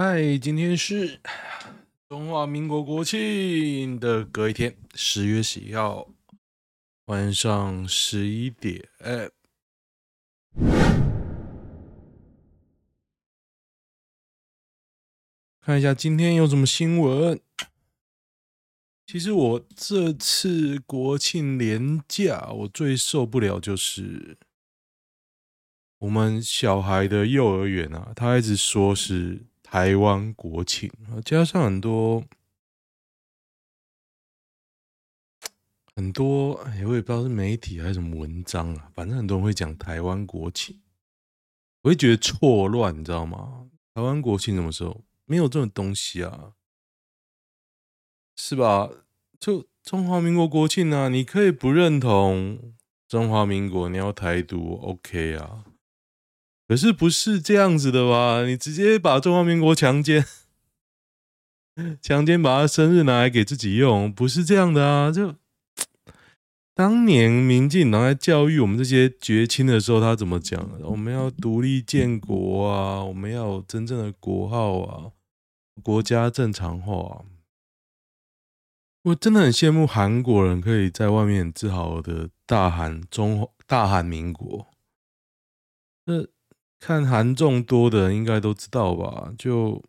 嗨，今天是中华民国国庆的隔一天，十月十一号晚上十一点。看一下今天有什么新闻。其实我这次国庆连假，我最受不了就是我们小孩的幼儿园啊，他一直说是台湾国庆，加上很多很多，哎，我也不知道是媒体还是什么文章啊，反正很多人会讲台湾国庆，我会觉得错乱，你知道吗？台湾国庆什么时候？没有这种东西啊。是吧？就中华民国国庆啊，你可以不认同中华民国，你要台独，OK 啊。可是不是这样子的吧？你直接把中华民国强奸，强奸把他生日拿来给自己用，不是这样的啊。就当年民进党在教育我们这些绝亲的时候，他怎么讲？我们要独立建国啊，我们要有真正的国号啊。国家正常化，我真的很羡慕韩国人可以在外面自豪的大喊中华大喊民国。看韩众多的人应该都知道吧？就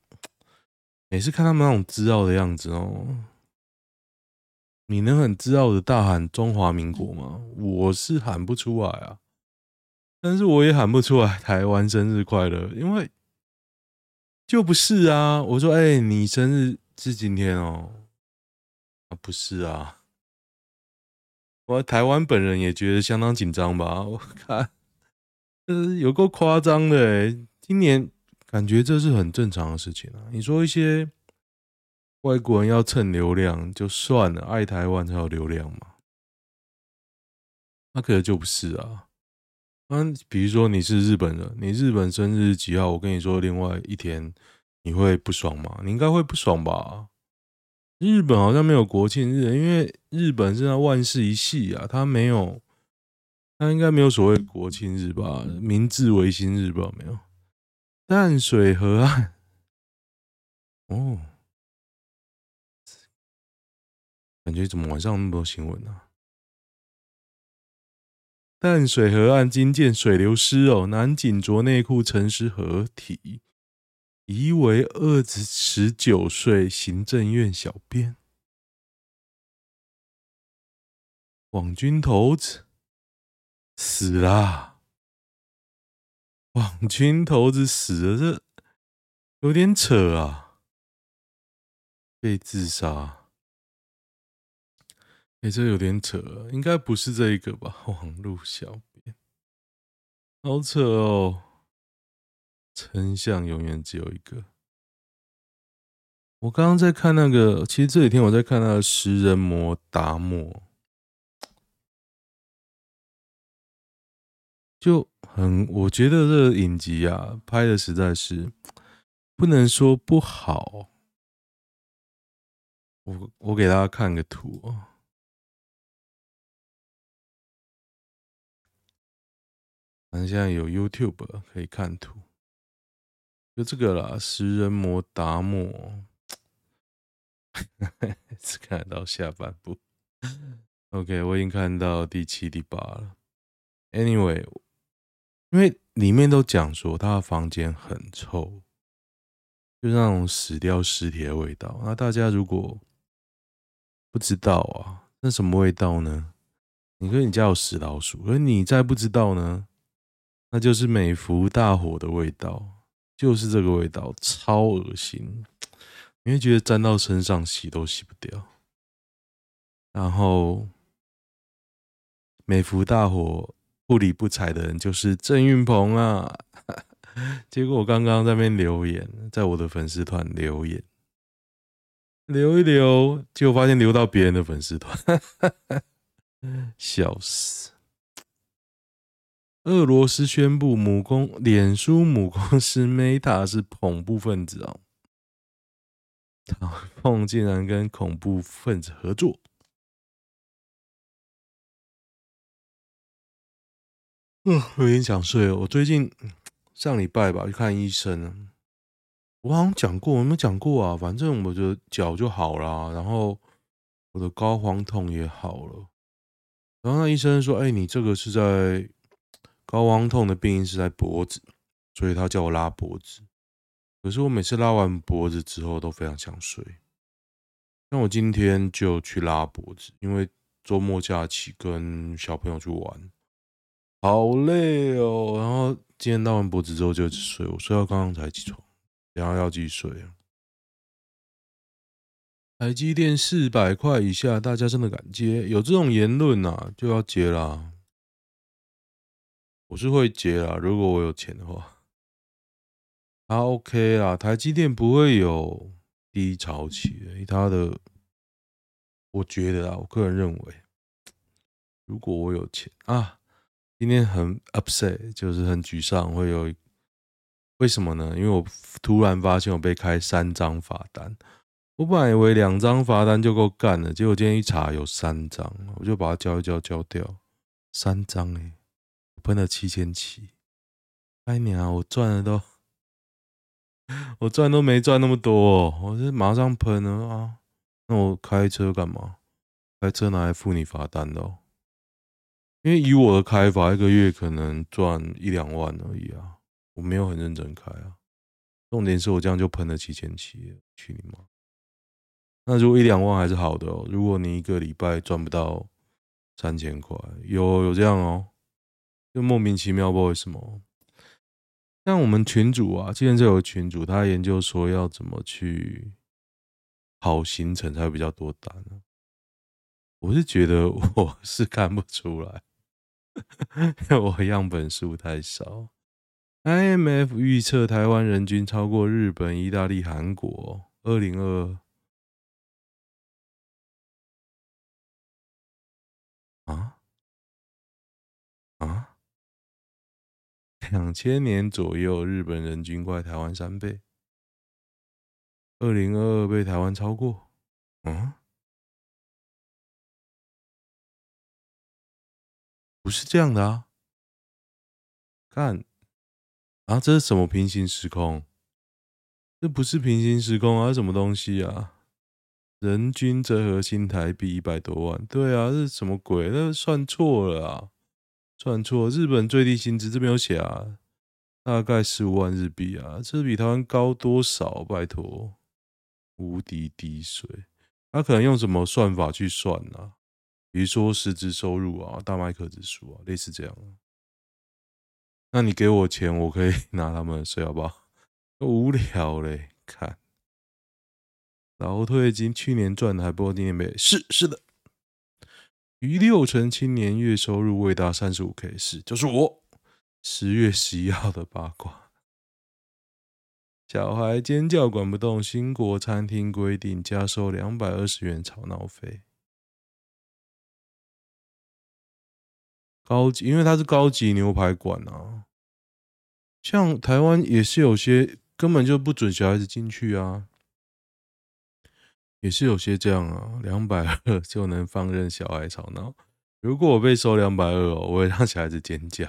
每次看他们那种自傲的样子哦，你能很自傲的大喊中华民国吗？我是喊不出来啊，但是我也喊不出来台湾生日快乐，因为。就不是啊！我说，哎、你生日是今天哦？啊，不是啊！我台湾本人也觉得相当紧张吧？我看，呃，有够夸张的哎！今年感觉这是很正常的事情啊。你说一些外国人要蹭流量就算了，爱台湾才有流量嘛？那可能就不是啊。嗯，比如说你是日本人，你日本生日几号？我跟你说，另外一天你会不爽吗？你应该会不爽吧？日本好像没有国庆日，因为日本是那万世一系啊，他没有，他应该没有所谓国庆日吧？明治维新日吧？没有？淡水河岸，哦，感觉怎么晚上那么多新闻呢？淡水河岸惊见水流失哦，男警着内裤陈尸合体，疑为二十九岁行政院小编。网军头子死啦！网军头子死了，这有点扯啊！被自杀。哎、欸，这有点扯，应该不是这一个吧？网路小编，好扯哦！真相永远只有一个。我刚刚在看那个，其实这几天我在看那个食人魔达摩，就很，我觉得这个影集啊，拍的实在是不能说不好。我我给大家看个图。反正现在有 YouTube 可以看图，就这个啦，食人魔达摩，只看到下半部。OK，我已经看到第七、第八了。Anyway，因为里面都讲说他的房间很臭，就是那种死掉尸体的味道。那大家如果不知道啊，那什么味道呢？你说你家有死老鼠，而你再不知道呢？那就是美孚大火的味道，就是这个味道，超恶心，你会觉得沾到身上洗都洗不掉。然后美孚大火不理不睬的人就是郑云鹏啊，结果我刚刚在那边留言，在我的粉丝团留言，留一留，结果发现留到别人的粉丝团，笑死。俄罗斯宣布母公脸书母公司 Meta 是恐怖分子哦，唐凤竟然跟恐怖分子合作。我有点想睡了。我最近上礼拜吧去看医生，我好像讲过，我有没有讲过啊？反正我的脚就好了，然后我的高肓痛也好了。然后那医生说：“哎，你这个是在高肓痛的病因是在脖子，所以他叫我拉脖子。可是我每次拉完脖子之后都非常想睡。那我今天就去拉脖子，因为周末假期跟小朋友去玩，好累哦。然后今天拉完脖子之后就一直睡，我睡到刚刚才起床。”然后要继续睡！台积电四百块以下，大家真的敢接？有这种言论啊，就要接啦。我是会接啦，如果我有钱的话。啊，OK 啦，台积电不会有低潮期的，他的，我觉得啊，我个人认为，如果我有钱啊，今天很 upset，就是很沮丧，会有。为什么呢？因为我突然发现我被开三张罚单，我本来以为两张罚单就够干了，结果今天一查有三张，我就把它交一交交掉，三张哎，我喷了七千七，哎娘，我赚的都，我赚都没赚那么多，我是马上喷了啊！那我开车干嘛？开车拿来付你罚单的，因为以我的开法，一个月可能赚一两万而已啊。我没有很认真开啊，重点是我这样就喷了七千七，去你妈！那如果一两万还是好的哦。如果你一个礼拜赚不到三千块，有有这样哦，就莫名其妙不知道为什么。像我们群主啊，之前就有群主，他研究说要怎么去跑行程才会比较多单呢？我是觉得 我是看不出来，我样本数太少。IMF 预测台湾人均超过日本、意大利、韩国。二零二啊啊，两千年左右，日本人均快台湾三倍。二零二二被台湾超过，嗯，不是这样的啊，看。啊，这是什么平行时空？这不是平行时空啊，什么东西啊？人均折合新台币一百多万，对啊，这是什么鬼？那算错了啊，算错。日本最低薪资这边有写啊，大概十五万日币啊，这比台湾高多少？拜托，无敌滴水。他可能用什么算法去算啊？比如说实质收入啊，大麦克指数啊，类似这样。那你给我钱，我可以 拿他们的税，好不好？无聊嘞，看，劳退金去年赚的还不够今年没？是是的，逾六成青年月收入未达三十五 K，是就是我十月十一号的八卦。小孩尖叫管不动，新国餐厅规定加收两百二十元吵闹费。高级，因为它是高级牛排馆啊。像台湾也是有些根本就不准小孩子进去啊，也是有些这样啊，两百二就能放任小孩吵闹。如果我被收两百二哦，我会让小孩子尖叫。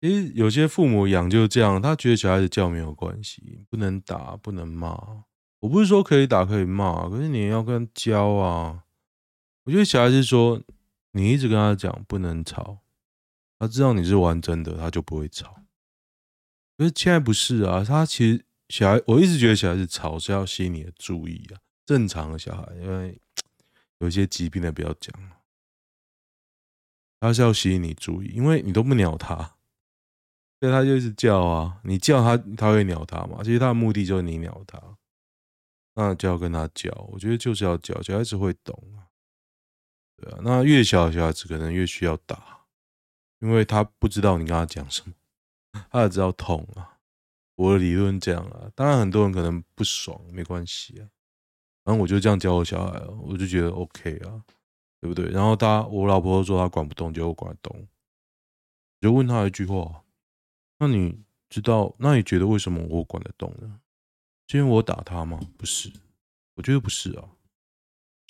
其实有些父母养就这样，他觉得小孩子叫没有关系，不能打，不能骂。我不是说可以打可以骂，可是你要跟教啊。我觉得小孩子说。你一直跟他讲不能吵，他知道你是玩真的，他就不会吵。可是现在不是啊，他其实小孩，我一直觉得小孩子吵是要吸引你的注意啊。正常的小孩，因为有些疾病的不要讲，他是要吸引你注意，因为你都不鸟他，所以他就一直叫啊。你叫他，他会鸟他嘛？其实他的目的就是你鸟他，那就要跟他叫。我觉得就是要叫，小孩子会懂啊。对啊，那越小的小孩子可能越需要打，因为他不知道你跟他讲什么，他也知道痛啊。我的理论这样啊，当然很多人可能不爽，没关系啊。然后我就这样教我小孩，我就觉得 OK 啊，对不对？然后他，我老婆说他管不动，就我管得动。就问他一句话：那你知道？那你觉得为什么我管得动呢？是因为我打他吗？不是，我觉得不是啊。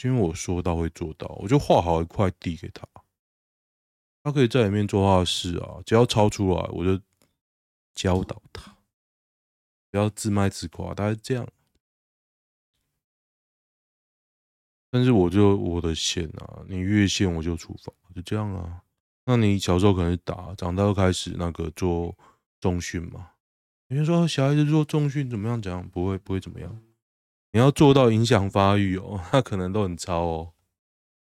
因为我说到会做到，我就画好一块地给他，他可以在里面做他的事啊，只要超出来，我就教导他。不要自卖自夸，大概是这样。但是我就我的线啊，你越线我就处罚，就这样啊。那你小时候可能打，长大又开始那个做重训嘛。有人说小孩子做重训怎么样？讲不会不会怎么样。你要做到影响发育哦，那可能都很超哦。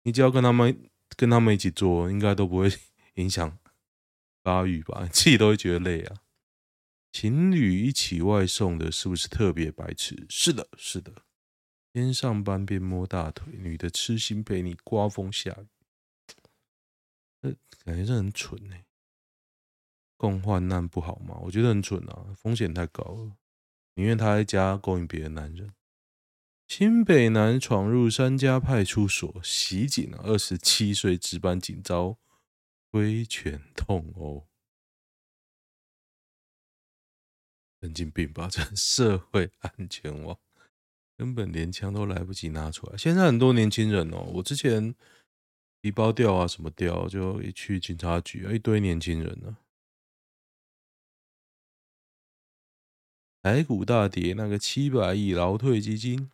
你只要跟他们跟他们一起做，应该都不会 影响发育吧？自己都会觉得累啊。情侣一起外送的，是不是特别白痴？是的，是的。边上班边摸大腿，女的痴心陪你刮风下雨，这感觉是很蠢哎。共患难不好吗？我觉得很蠢啊，风险太高了。宁愿他在家勾引别的男人。新北男闯入三家派出所袭警，二十七岁值班警遭挥拳痛殴，神经病吧？这社会安全网。根本连枪都来不及拿出来。现在很多年轻人哦，我之前皮包掉啊，什么掉，就一去警察局，一堆年轻人呢。台股大跌，那个七百亿劳退基金，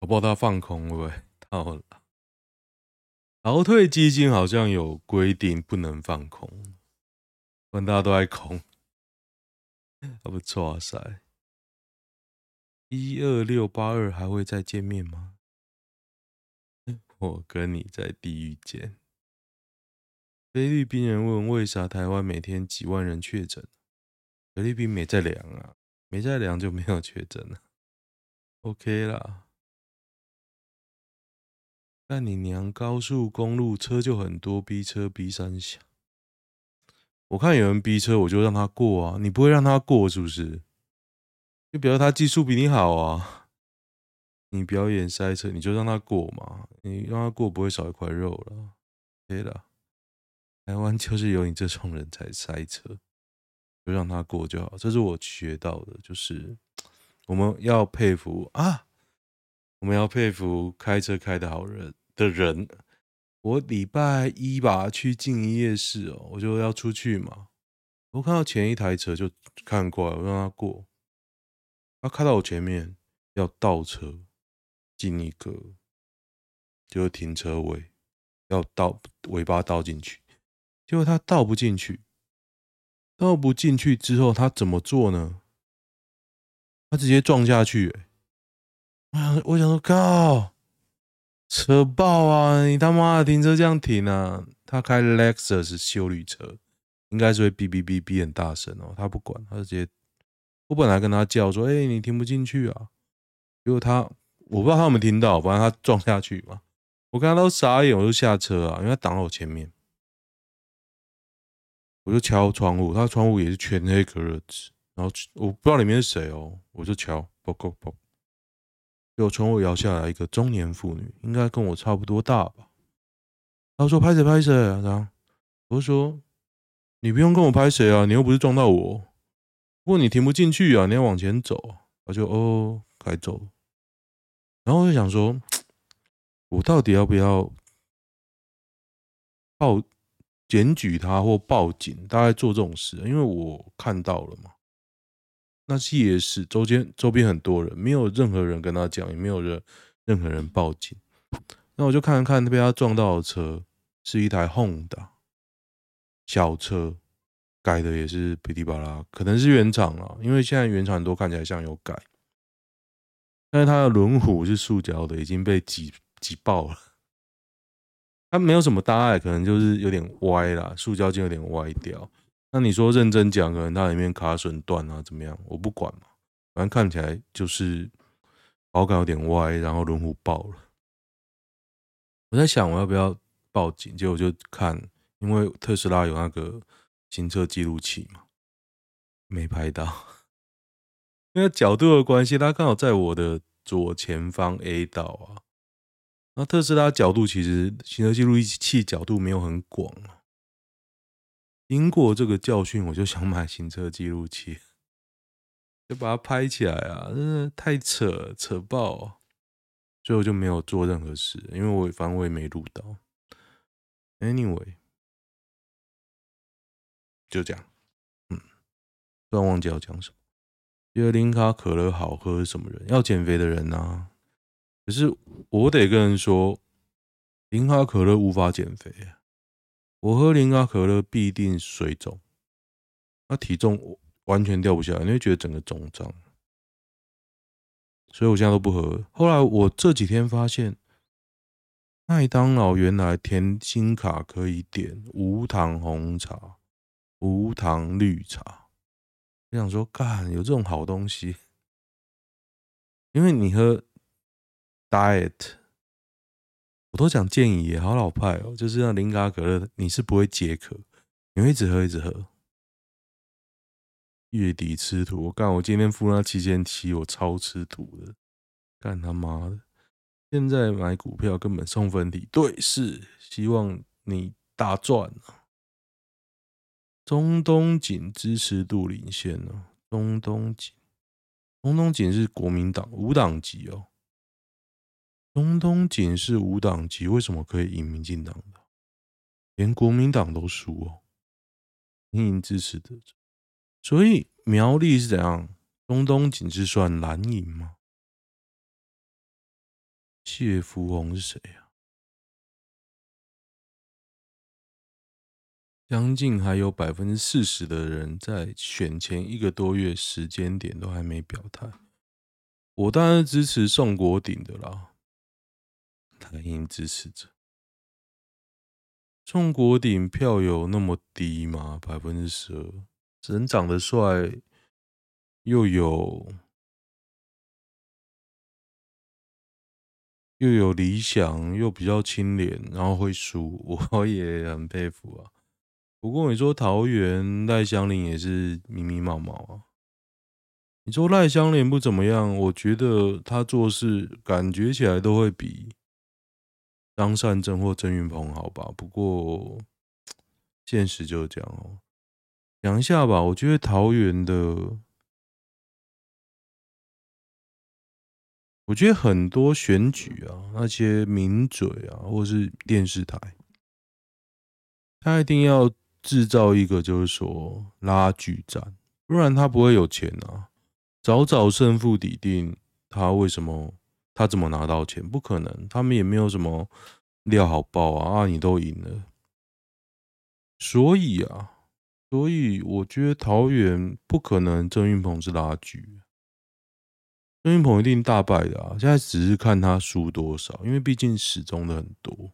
我不知道他放空会不会到了。劳退基金好像有规定不能放空，不然大家都爱空，还不错啊塞。一二六八二还会再见面吗？我跟你在地狱见。菲律宾人问：为啥台湾每天几万人确诊？菲律宾没在量啊，没在量就没有确诊了。OK 啦。但你娘高速公路车就很多，逼车逼三下。我看有人逼车，我就让他过啊。你不会让他过是不是？就比如他技术比你好啊，你表演塞车，你就让他过嘛，你让他过不会少一块肉了，对了，台湾就是有你这种人才塞车，就让他过就好，这是我学到的，就是我们要佩服啊，我们要佩服开车开的好人的人。我礼拜一吧去静宜夜市哦，我就要出去嘛，我看到前一台车就看过来，我让他过。他开到我前面，要倒车进一个，就是停车位，要倒尾巴倒进去，结果他倒不进去，倒不进去之后，他怎么做呢？他直接撞下去，欸，我想说，靠，车爆啊！你他妈的停车这样停啊？他开 Lexus 修旅车，应该是会哔哔哔哔很大声哦，他不管，他直接。我本来跟他叫说：“哎、你听不进去啊？”结果他，我不知道他有没有听到，反正他撞下去嘛。我看他都傻眼，我就下车啊，因为他挡在我前面。我就敲窗户，他窗户也是全黑格热纸，然后我不知道里面是谁哦，我就敲，啵啵啵，结果窗户摇下来一个中年妇女，应该跟我差不多大吧。她说：“拍谁拍谁？”然后我就说：“你不用跟我拍谁啊，你又不是撞到我。”不过你停不进去啊，你要往前走，我就哦，该走。然后我就想说，我到底要不要报检举他或报警？大概做这种事，因为我看到了嘛。那是夜市，周边周边很多人，没有任何人跟他讲，也没有任任何人报警。那我就看了看被他撞到的车是一台 Honda 小车。改的也是噼里啪啦，可能是原厂啊，因为现在原厂很多看起来像有改，但是它的轮毂是塑胶的，已经被挤挤爆了。它没有什么大碍，可能就是有点歪啦，塑胶就有点歪掉。那你说认真讲，可能它里面卡榫断啊，怎么样？我不管嘛，反正看起来就是保感有点歪，然后轮毂爆了。我在想我要不要报警，结果我就看，因为特斯拉有那个。行车记录器嘛，没拍到，因为角度的关系，它刚好在我的左前方 A 道啊。那特斯拉角度其实行车记录器角度没有很广啊。经过这个教训，我就想买行车记录器，就把它拍起来啊！真的太扯扯爆啊，所以我就没有做任何事，因为我反正我也没录到。Anyway。就这样，嗯，突然忘记要讲什么。觉得零卡可乐好喝是什么人？要减肥的人、啊。可是我得跟人说，零卡可乐无法减肥啊。我喝零卡可乐必定水肿，那体重完全掉不下来，你会觉得整个肿胀。所以我现在都不喝。后来我这几天发现，麦当劳原来甜心卡可以点无糖红茶、无糖绿茶。我想说，干有这种好东西，因为你喝 diet，我都讲建议也好老派哦，就是那零卡可乐，你是不会解渴，你会一直喝一直喝。月底吃土，我干！我今天付那七千七，我超吃土的，干他妈的！现在买股票根本送分题，对，是希望你大赚啊！中东锦支持度领先哦，中东锦，中东锦是国民党无党籍哦，中东锦是无党籍，为什么可以赢民进党的？连国民党都输哦，赢赢支持的。所以苗栗是怎样？中东锦是算蓝营吗？谢福宏是谁呀？将近还有百分之四十的人在选前一个多月时间点都还没表态。我当然支持宋国鼎的啦，蓝营支持者。中国鼎票有那么低吗？百分之十二。人长得帅，又有又有理想，又比较清廉，然后会输，我也很佩服啊。不过你说桃园赖香林也是迷迷茫茫啊。你说赖香伶不怎么样，我觉得他做事感觉起来都会比张善政或郑云鹏好吧。不过现实就是这样哦。讲一下吧，我觉得桃园的，我觉得很多选举啊，那些名嘴啊，或是电视台，他一定要制造一个就是说拉锯战，不然他不会有钱啊。早早胜负底定，他为什么他怎么拿到钱？不可能，他们也没有什么料好爆啊！啊，你都赢了，所以啊。所以我觉得桃园不可能郑运鹏是拉锯，郑运鹏一定大败的啊！现在只是看他输多少，因为毕竟始终的很多。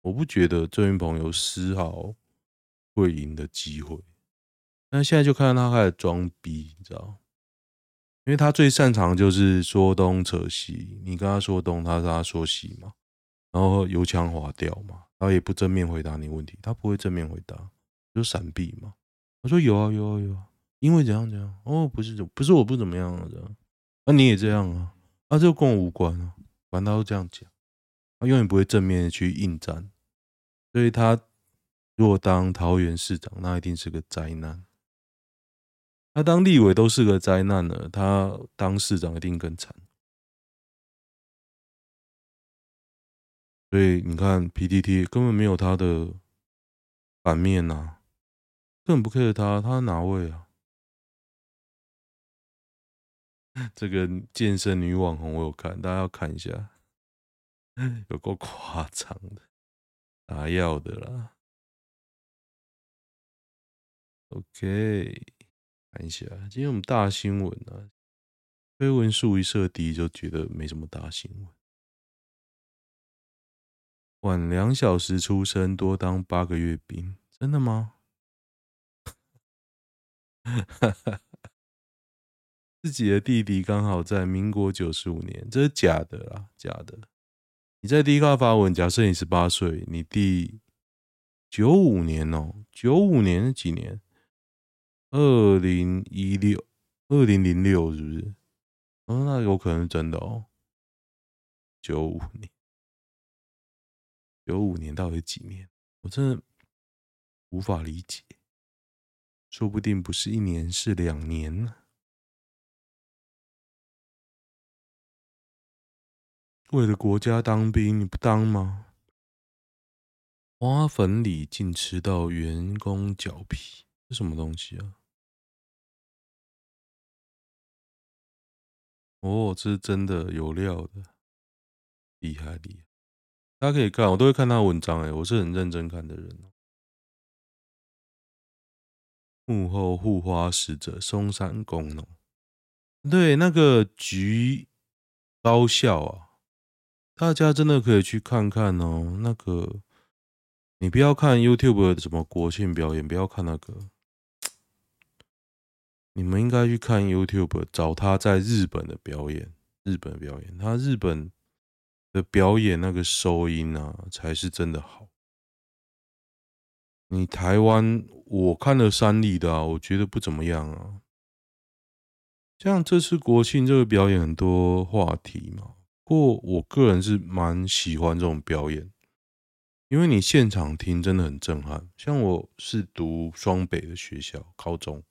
我不觉得郑运鹏有丝毫会赢的机会。那现在就看到他开始装逼，你知道？因为他最擅长就是说东扯西，你跟他说东，他跟他说西嘛，然后油腔滑调嘛，然后也不正面回答你问题，他不会正面回答。就闪避嘛？我说有啊有啊有啊，因为怎样怎样？哦，不是不是我不怎么样啊，这样，那你也这样啊？啊，这个跟我无关啊，反正他都这样讲，他永远不会正面去应战，所以他如果当桃园市长，那一定是个灾难。他当立委都是个灾难了，他当市长一定更惨。所以你看，PTT 根本没有他的版面呐、啊。根本不 care 他，他哪位啊？这个健身女网红我有看，大家要看一下，有够夸张的，打药的啦。OK，看一下，今天我们大新闻啊，推文数一设低就觉得没什么大新闻。晚两小时出生，多当八个月兵，真的吗？自己的弟弟刚好在民国九十五年，这是假的啦，假的。你在 D 卡发文，假设你十八岁，你弟九五年哦，九五年是几年？二零一六，二零零六是不是？哦，那有可能是真的哦。九五年，九五年到底几年？我真的无法理解。说不定不是一年，是两年呢。为了国家当兵，你不当吗？花粉里竟吃到员工脚皮，这什么东西啊？哦，这是真的有料的，厉害厉害！大家可以看，我都会看他文章，哎，我是很认真看的人。幕后护花使者松山工农，对，那个橘高校啊，大家真的可以去看看哦。那个，你不要看 YouTube 的什么国庆表演，不要看那个。你们应该去看 YouTube，找他在日本的表演。日本的表演，他日本的表演那个收音啊，才是真的好。你台湾，我看了三立的啊，我觉得不怎么样啊。像这次国庆这个表演很多话题嘛，不过我个人是蛮喜欢这种表演，因为你现场听真的很震撼。像我是读双北的学校，高中。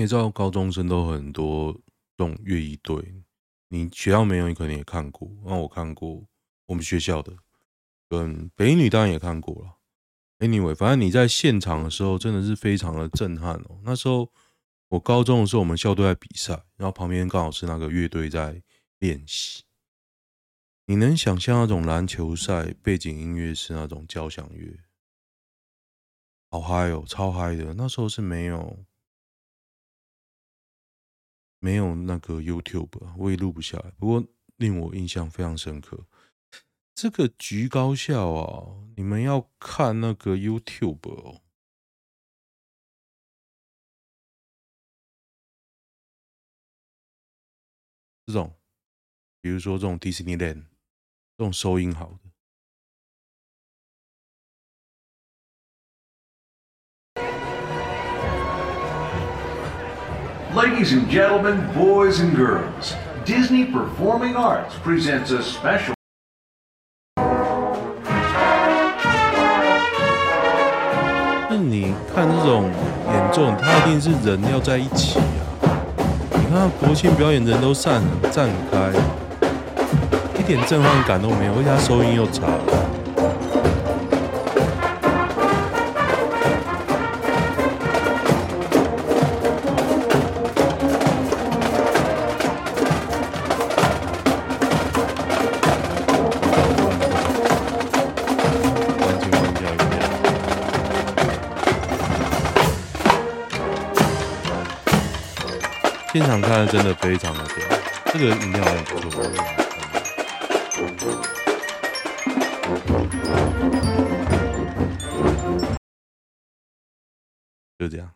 你知道高中生都很多这种乐仪队，你学校没有，你可能也看过。那我看过我们学校的，嗯北女当然也看过了。Anyway，反正你在现场的时候真的是非常的震撼哦。那时候我高中的时候，我们校队在比赛，然后旁边刚好是那个乐队在练习。你能想象那种篮球赛背景音乐是那种交响乐，好嗨哦，超嗨的。那时候是没有。没有那个 YouTube，我也录不下来。不过令我印象非常深刻，这个局高校啊，你们要看那个 YouTube 哦。这种，比如说这种 Disneyland，这种收音好的。Ladies and gentlemen, boys and girls, Disney Performing Arts presents a special. 那你看这种演奏，它一定是人要在一起啊！你看国庆表演，人都散了站开，一点震撼感都没有，而且收音又差。现场看真的非常的屌，这个音量很不错。就这样，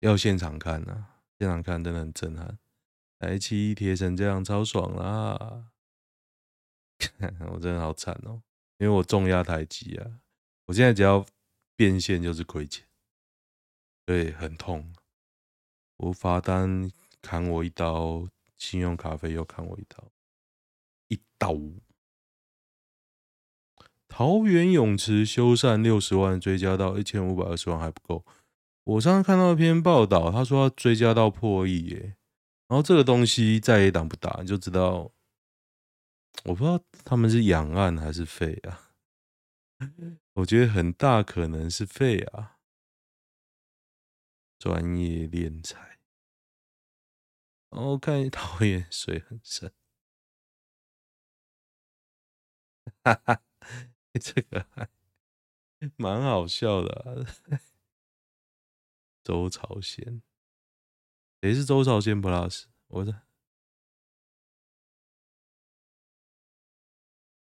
要现场看呐、啊，现场看真的很震撼。台七贴成这样超爽啦！我真的好惨哦，因为我重压台积啊，我现在只要变现就是亏钱，对，很痛。我罚单砍我一刀，信用卡费又砍我一刀，一刀。桃园泳池修缮六十万，追加到一千五百二十万还不够。我上次看到一篇报道，他说要追加到破亿耶。然后这个东西再也挡不打，你就知道，我不知道他们是养案还是废啊。我觉得很大可能是废啊，专业敛财。然后看桃园水很深，哈哈，这个还蛮好笑的。周朝鲜，谁是周朝鲜 Plus？我的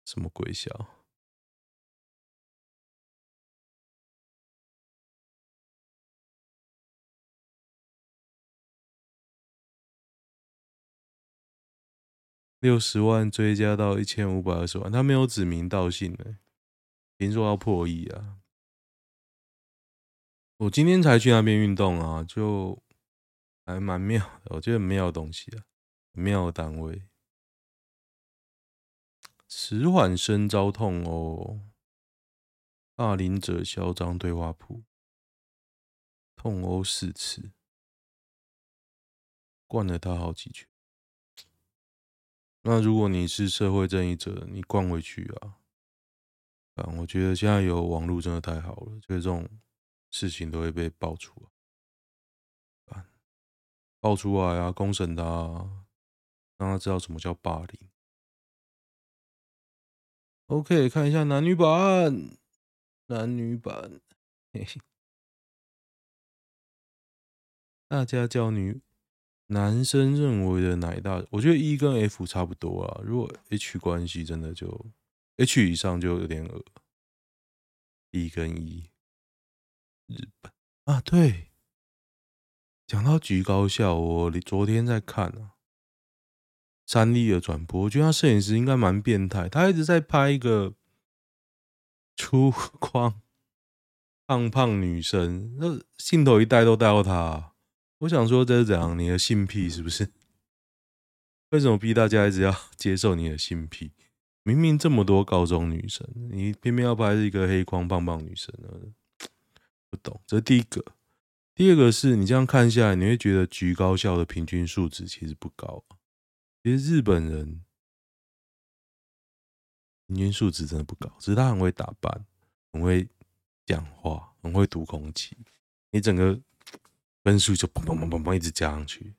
什么鬼笑？六十万追加到一千五百二十万，他没有指名道姓的，听说要破亿啊！我今天才去那边运动啊，就还蛮妙的，我觉得很妙的东西啊，妙的单位，迟缓生招痛哦，霸凌者嚣张对话谱，痛殴四次，灌了他好几拳。那如果你是社会正义者，你灌回去啊！啊，我觉得现在有网络真的太好了，就是这种事情都会被爆出来。爆出来啊，公审他，让他知道什么叫霸凌。OK，看一下男女版，男女版，嘿嘿，大家叫女男生认为的奶大，我觉得 E 跟 F 差不多啊。如果 H 关系真的就 H 以上就有点恶，E 跟 E，日本啊，对，讲到橘高校，我昨天在看啊。三立的转播，我觉得他摄影师应该蛮变态。他一直在拍一个粗 犷胖胖女生，那镜头一带都带到他。我想说这是怎样？你的性癖是不是？为什么逼大家一直要 接受你的性癖？明明这么多高中女生，你偏偏要拍一个黑框棒棒女生呢？不懂。这是第一个。第二个是你这样看下来，你会觉得橘高校的平均素质其实不高。其实日本人平均素质真的不高，只是他很会打扮，很会讲话，很会读空气，你整个分数就砰砰砰砰砰一直加上去，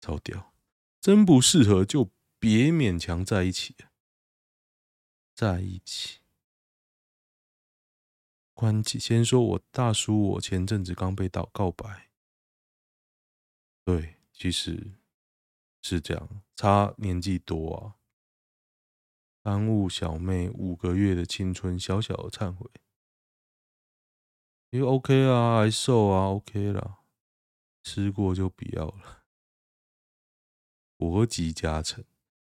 超屌！真不适合就别勉强在一起，在一起。关机，先说我大叔，我前阵子刚被告告白，对，其实。是这样，差年纪多啊，耽误小妹五个月的青春，小小的忏悔。因为 OK 啊，还瘦啊，OK 啦，吃过就不要了。国籍加成，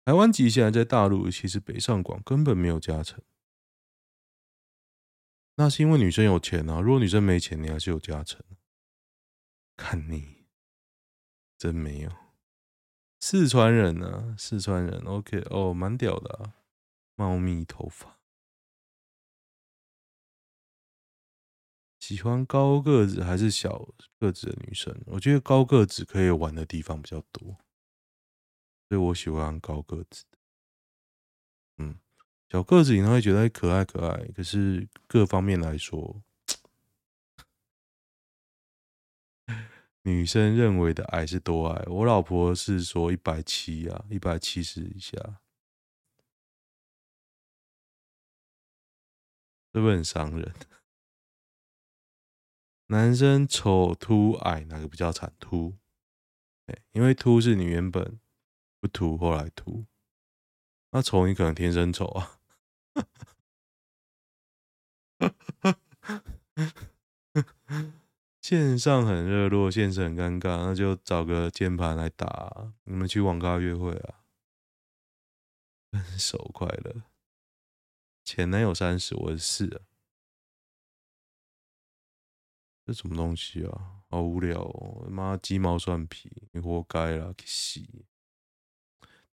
台湾籍现在在大陆，其实北上广根本没有加成。那是因为女生有钱啊，如果女生没钱，你还是有加成。看你，真没有。四川人呢、四川人，OK，哦，蛮屌的啊，猫咪头发。喜欢高个子还是小个子的女生？我觉得高个子可以玩的地方比较多，所以我喜欢高个子。嗯，小个子你会觉得可爱可爱，可是各方面来说。女生认为的矮是多矮？我老婆是说一百七啊，一百七十以下，是不是很伤人？男生丑、秃、矮，哪个比较惨？秃，因为秃是你原本不秃，后来秃。那丑，你可能天生丑啊。线上很热络，现实很尴尬，那就找个键盘来打。你们去网咖约会啊？分 手快乐。前男友三十，我是四啊。这什么东西啊？好无聊哦！妈，鸡毛蒜皮，你活该啦！去死！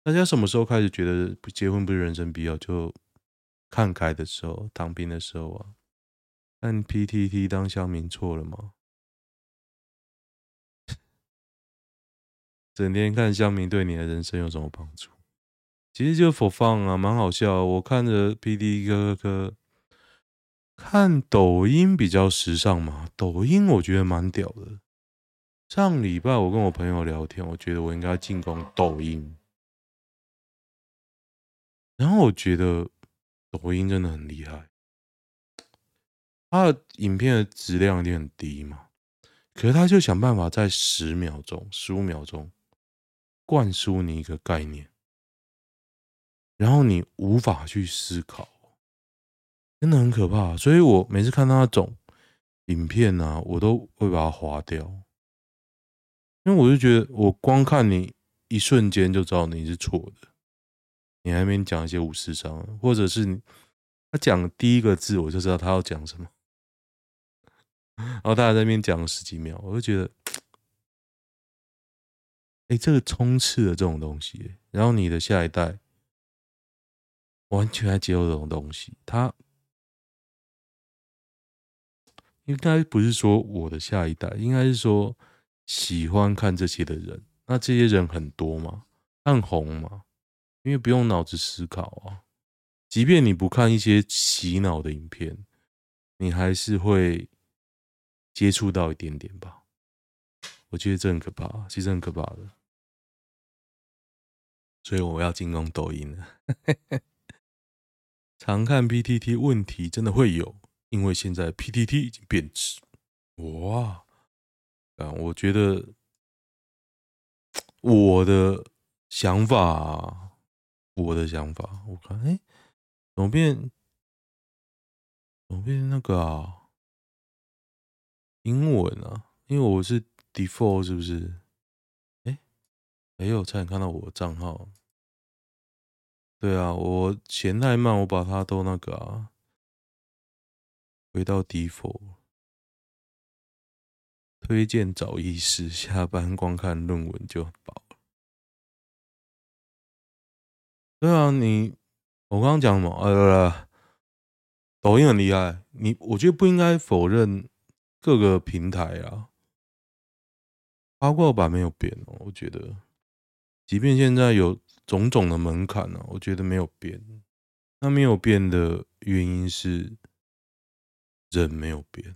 大家什么时候开始觉得不结婚不是人生必要？就看开的时候，当兵的时候啊。按 PTT 当乡民错了吗？整天看乡民对你的人生有什么帮助？其实就 for fun 啊，蛮好笑。我看着 PD 哥哥看抖音比较时尚嘛，抖音我觉得蛮屌的。上礼拜我跟我朋友聊天，我觉得我应该进攻抖音，然后我觉得抖音真的很厉害，他的影片的质量一定很低嘛，可是他就想办法在十秒钟、十五秒钟。灌输你一个概念，然后你无法去思考，真的很可怕。所以我每次看到那种影片呢、啊，我都会把它划掉，因为我就觉得我光看你一瞬间就知道你是错的，你还没讲一些五四三，或者是他讲第一个字，我就知道他要讲什么，然后大家在那边讲了十几秒，我就觉得。哎，这个充斥的这种东西，然后你的下一代完全还接受这种东西，他应该不是说我的下一代，应该是说喜欢看这些的人。那这些人很多吗？很红吗？因为不用脑子思考啊。即便你不看一些洗脑的影片，你还是会接触到一点点吧。我觉得这很可怕，其实很可怕的。所以我要进攻抖音了。常看 PTT 问题真的会有，因为现在 PTT 已经变质。哇，啊，我觉得我的想法，我的想法，我看，哎，怎么变，怎么变那个啊？英文啊，因为我是 default 是不是？哎，哎呦，差点看到我的账号。对啊，我嫌太慢，我把它都那个啊，回到 default。推荐找医师，下班光看论文就饱了。对啊，你我刚刚讲什么？呃，抖音很厉害，你我觉得不应该否认各个平台啊，八卦版没有变哦，我觉得，即便现在有。种种的门槛呢、我觉得没有变。那没有变的原因是人没有变。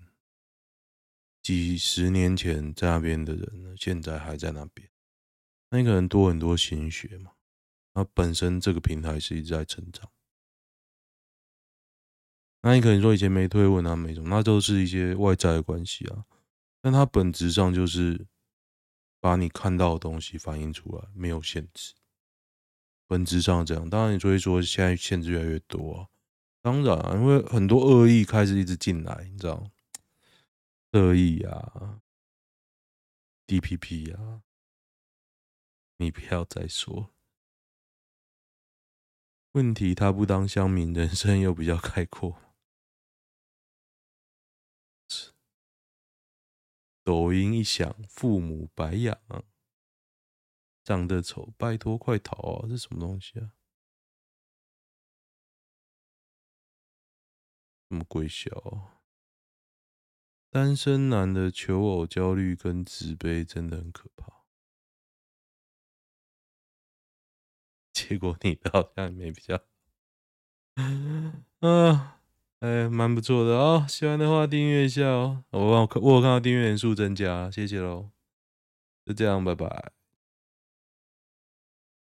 几十年前在那边的人呢，现在还在那边。那个人多很多心血嘛。那本身这个平台是一直在成长。那你可能说以前没推文啊，没什么，那都是一些外在的关系啊。但它本质上就是把你看到的东西反映出来，没有限制。本质上这样，当然你所以说现在限制越来越多啊。当然啊，因为很多恶意开始一直进来，你知道，恶意啊，DPP 啊，你不要再说。问题他不当乡民，人生又比较开阔。抖音一响，父母白养。长得丑，拜托快逃啊！这什么东西啊？什么鬼小？单身男的求偶焦虑跟自卑真的很可怕。结果你的好像也没比较，啊，哎，蛮不错的哦！喜欢的话订阅一下哦。我我我有看到订阅人数增加，谢谢喽。就这样，拜拜。